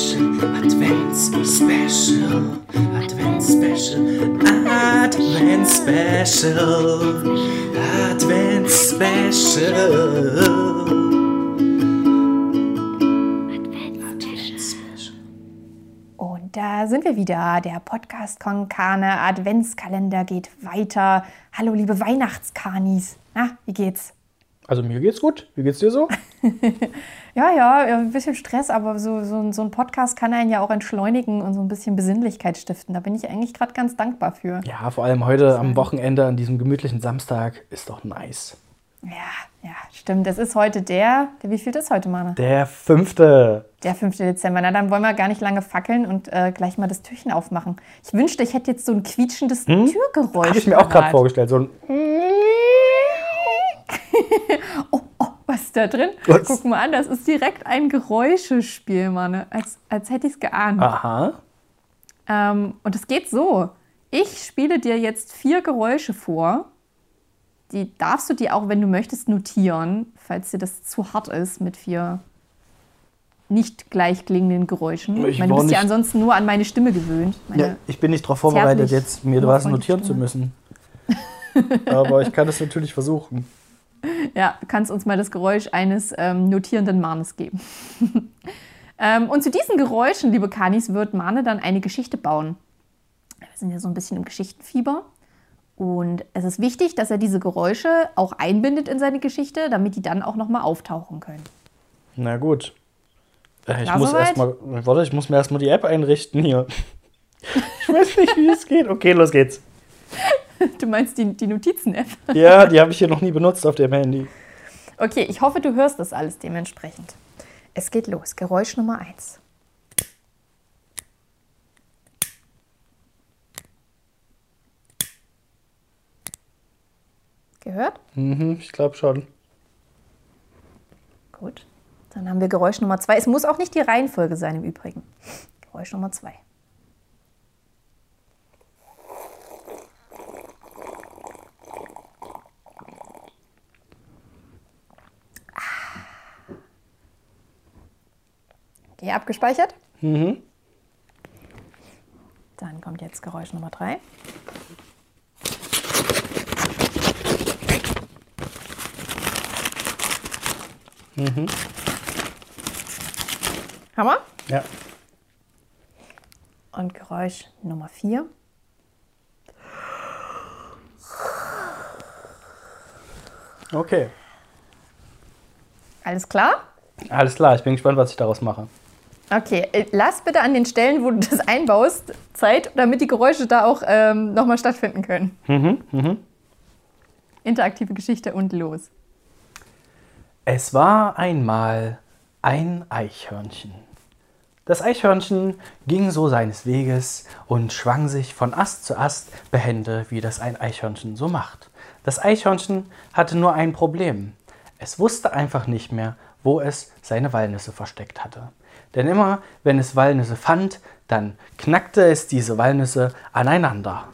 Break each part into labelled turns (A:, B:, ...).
A: Special, Advents Special, Advents Special, Advents Special, Advents Special.
B: Und da sind wir wieder. Der Podcast Konkane Adventskalender geht weiter. Hallo, liebe Weihnachtskanis. Na, wie geht's?
C: Also mir geht's gut. Wie geht's dir so?
B: Ja, ja, ein bisschen Stress, aber so, so, so ein Podcast kann einen ja auch entschleunigen und so ein bisschen Besinnlichkeit stiften. Da bin ich eigentlich gerade ganz dankbar für.
C: Ja, vor allem heute am Wochenende, an diesem gemütlichen Samstag, ist doch nice.
B: Ja, ja, stimmt. Es ist heute der, der wie viel ist heute, Mana?
C: Der fünfte.
B: Der 5. Dezember. Na, dann wollen wir gar nicht lange fackeln und äh, gleich mal das Türchen aufmachen. Ich wünschte, ich hätte jetzt so ein quietschendes Türgeräusch.
C: Habe ich mir auch gerade vorgestellt. So ein
B: oh, was ist da drin?
C: Was?
B: Guck mal an, das ist direkt ein Geräuschespiel, Mann. Als, als hätte ich es geahnt.
C: Aha.
B: Ähm, und es geht so. Ich spiele dir jetzt vier Geräusche vor. Die darfst du dir auch, wenn du möchtest, notieren, falls dir das zu hart ist mit vier nicht gleich klingenden Geräuschen.
C: Ich
B: meine, du bist ja ansonsten nur an meine Stimme gewöhnt. Meine,
C: Ja, ich bin nicht darauf vorbereitet, jetzt mir was notieren zu müssen. Aber ich kann es natürlich versuchen.
B: Ja, du kannst uns mal das Geräusch eines ähm, notierenden Mahnes geben. ähm, und zu diesen Geräuschen, liebe Kanis, wird Mahne dann eine Geschichte bauen. Wir sind ja so ein bisschen im Geschichtenfieber. Und es ist wichtig, dass er diese Geräusche auch einbindet in seine Geschichte, damit die dann auch nochmal auftauchen können.
C: Na gut. Äh, Ich muss
B: soweit?
C: erstmal. Warte, ich muss mir erstmal die App einrichten hier. Ich weiß nicht, wie es geht. Okay, los geht's.
B: Du meinst die, die Notizen-App?
C: Ja, die habe ich hier noch nie benutzt auf dem Handy.
B: Okay, ich hoffe, du hörst das alles dementsprechend. Es geht los. Geräusch Nummer 1. Gehört?
C: Mhm, ich glaube schon.
B: Gut. Dann haben wir Geräusch Nummer 2. Es muss auch nicht die Reihenfolge sein im Übrigen. Geräusch Nummer 2. Okay, abgespeichert?
C: Mhm.
B: Dann kommt jetzt Geräusch Nummer 3. Hammer?
C: Ja.
B: Und Geräusch Nummer 4.
C: Okay.
B: Alles klar?
C: Alles klar, ich bin gespannt, was ich daraus mache.
B: Okay, äh, lass bitte an den Stellen, wo du das einbaust, Zeit, damit die Geräusche da auch ähm, nochmal stattfinden können. Interaktive Geschichte und los.
C: Es war einmal ein Eichhörnchen. Das Eichhörnchen ging so seines Weges und schwang sich von Ast zu Ast behende, wie das ein Eichhörnchen so macht. Das Eichhörnchen hatte nur ein Problem. Es wusste einfach nicht mehr, wo es seine Walnüsse versteckt hatte. Denn immer, wenn es Walnüsse fand, dann knackte es diese Walnüsse aneinander.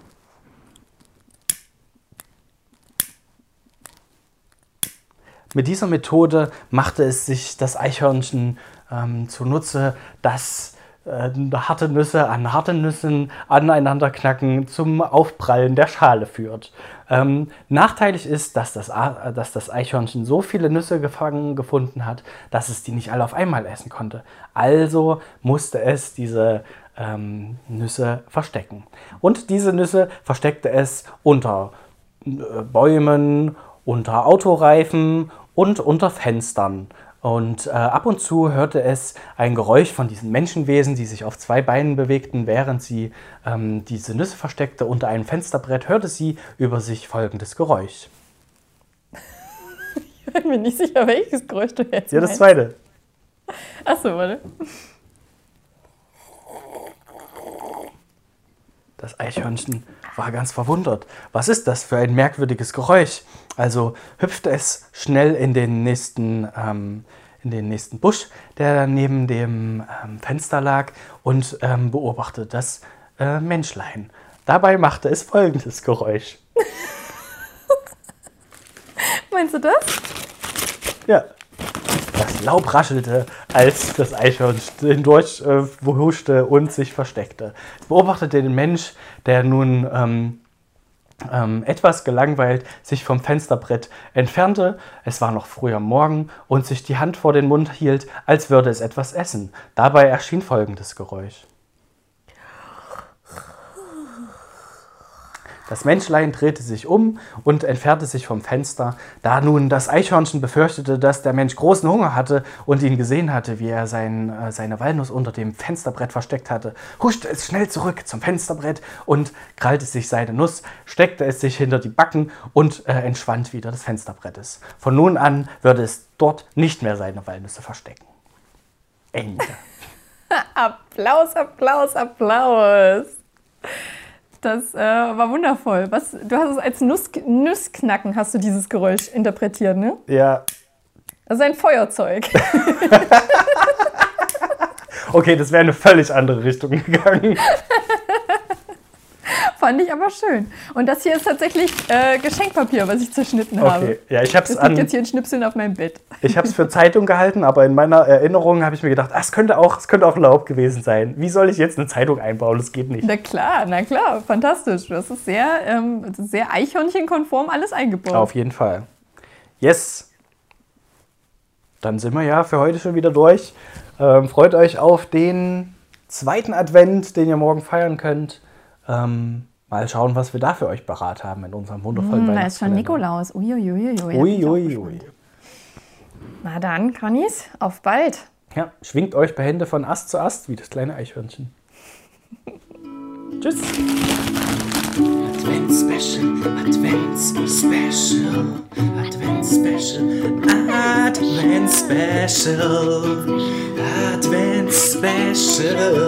C: Mit dieser Methode machte es sich das Eichhörnchen ähm, zunutze, dass äh, harte Nüsse an harten Nüssen aneinander knacken zum Aufprallen der Schale führt. Ähm, nachteilig ist, dass das, dass das Eichhörnchen so viele Nüsse gefangen gefunden hat, dass es die nicht alle auf einmal essen konnte. Also musste es diese ähm, Nüsse verstecken. Und diese Nüsse versteckte es unter äh, Bäumen, unter Autoreifen und unter Fenstern. Und äh, ab und zu hörte es ein Geräusch von diesen Menschenwesen, die sich auf zwei Beinen bewegten, während sie ähm, diese Nüsse versteckte unter einem Fensterbrett, hörte sie über sich folgendes Geräusch.
B: bin mir nicht sicher, welches Geräusch du jetzt
C: Ja, das
B: meinst.
C: zweite.
B: Achso, warte.
C: Das Eichhörnchen war ganz verwundert. Was ist das für ein merkwürdiges Geräusch? Also hüpfte es schnell in den nächsten, ähm, in den nächsten Busch, der neben dem ähm, Fenster lag, und ähm, beobachtete das äh, Menschlein. Dabei machte es folgendes Geräusch.
B: Meinst du das?
C: Ja. Laub raschelte, als das Eichhörnchen hindurch äh, huschte und sich versteckte. Es beobachtete den Mensch, der nun ähm, ähm, etwas gelangweilt sich vom Fensterbrett entfernte. Es war noch früh am Morgen und sich die Hand vor den Mund hielt, als würde es etwas essen. Dabei erschien folgendes Geräusch. Das Menschlein drehte sich um und entfernte sich vom Fenster. Da nun das Eichhörnchen befürchtete, dass der Mensch großen Hunger hatte und ihn gesehen hatte, wie er sein, äh, seine Walnuss unter dem Fensterbrett versteckt hatte, huschte es schnell zurück zum Fensterbrett und krallte sich seine Nuss, steckte es sich hinter die Backen und äh, entschwand wieder des Fensterbrettes. Von nun an würde es dort nicht mehr seine Walnüsse verstecken. Ende.
B: Applaus, Applaus, Applaus. Das äh, war wundervoll. Was, du hast es als Nuss, Nussknacken hast du dieses Geräusch interpretiert, ne?
C: Ja,
B: Das ist ein Feuerzeug.
C: okay, das wäre eine völlig andere Richtung gegangen.
B: Fand ich aber schön. Und das hier ist tatsächlich äh, Geschenkpapier, was ich zerschnitten habe.
C: Okay, ja, ich habe es
B: Das liegt
C: an.
B: jetzt hier in Schnipseln auf meinem Bett.
C: Ich habe es für Zeitung gehalten, aber in meiner Erinnerung habe ich mir gedacht, ah, es könnte auch, könnte auch Laub gewesen sein. Wie soll ich jetzt eine Zeitung einbauen? Das geht nicht.
B: Na klar, na klar, fantastisch. Das ist sehr, ähm, sehr eichhörnchenkonform alles eingebaut.
C: Auf jeden Fall. Yes. Dann sind wir ja für heute schon wieder durch. Ähm, freut euch auf den zweiten Advent, den ihr morgen feiern könnt. Ähm, mal schauen, was wir da für euch parat haben in unserem wundervollen
B: Hm, da ist schon. Nikolaus. Uiuiuiui.
C: Ui, ui, ui.
B: Na dann, Connies, auf bald.
C: Ja, schwingt euch bei Hände von Ast zu Ast wie das kleine Eichhörnchen. Tschüss.
A: Advent Special, Advent Special, Advent Special, Advent Special, Advent Special.